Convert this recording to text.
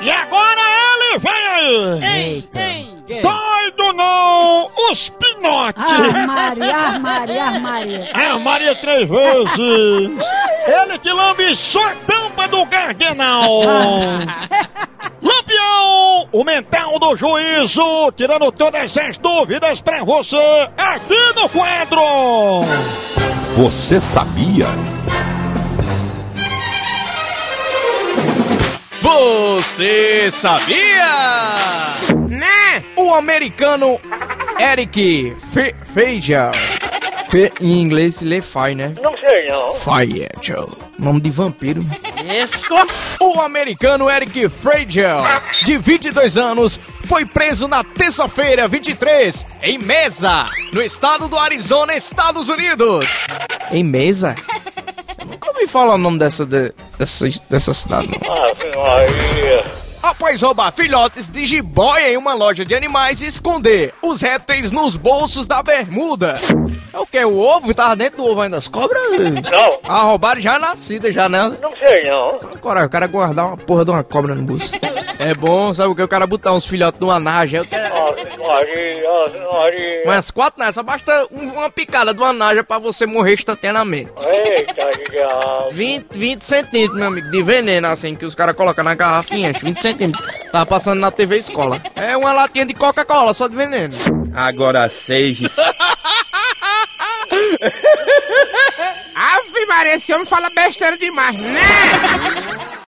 E agora ele vem aí! Eita. Doido não! Os pinotes! Ah, Maria, ah, Maria, ah, Maria. Ah, Maria três vezes! Ele que lambe só a tampa do gardenal! Lampião, o mental do juízo, tirando todas as dúvidas pra você, aqui no quadro! Você sabia? Você sabia? Né? O americano Eric Fe Feijel. Fe, em inglês se lê Fai, né? Não sei não. Feijel. Nome de vampiro. Esco. O americano Eric Feijel, de 22 anos, foi preso na terça-feira 23 em Mesa, no estado do Arizona, Estados Unidos. Em Mesa? Eu nunca ouvi falar o nome dessa, de- dessa, dessa cidade, não. Após roubar filhotes de jiboia em uma loja de animais e esconder os répteis nos bolsos da bermuda. É o que? O ovo? Tava dentro do ovo ainda das cobras? Não, Ah, roubaram já nascida, já, né? não sei não. Coragem, o cara guardar uma porra de uma cobra no bolso. É bom, sabe o que? O cara botar uns filhotes numa naja. Quero... Mas quatro nessa, basta um- uma picada de uma naja pra você morrer instantaneamente. Eita, diabo. 20, 20 centímetros, meu amigo, de veneno, assim, que os caras colocam na garrafinha, 20 centímetros. Tava passando na TV escola. É uma latinha de Coca-Cola, só de veneno. Agora seis. Ave Maria, esse homem fala besteira demais, né?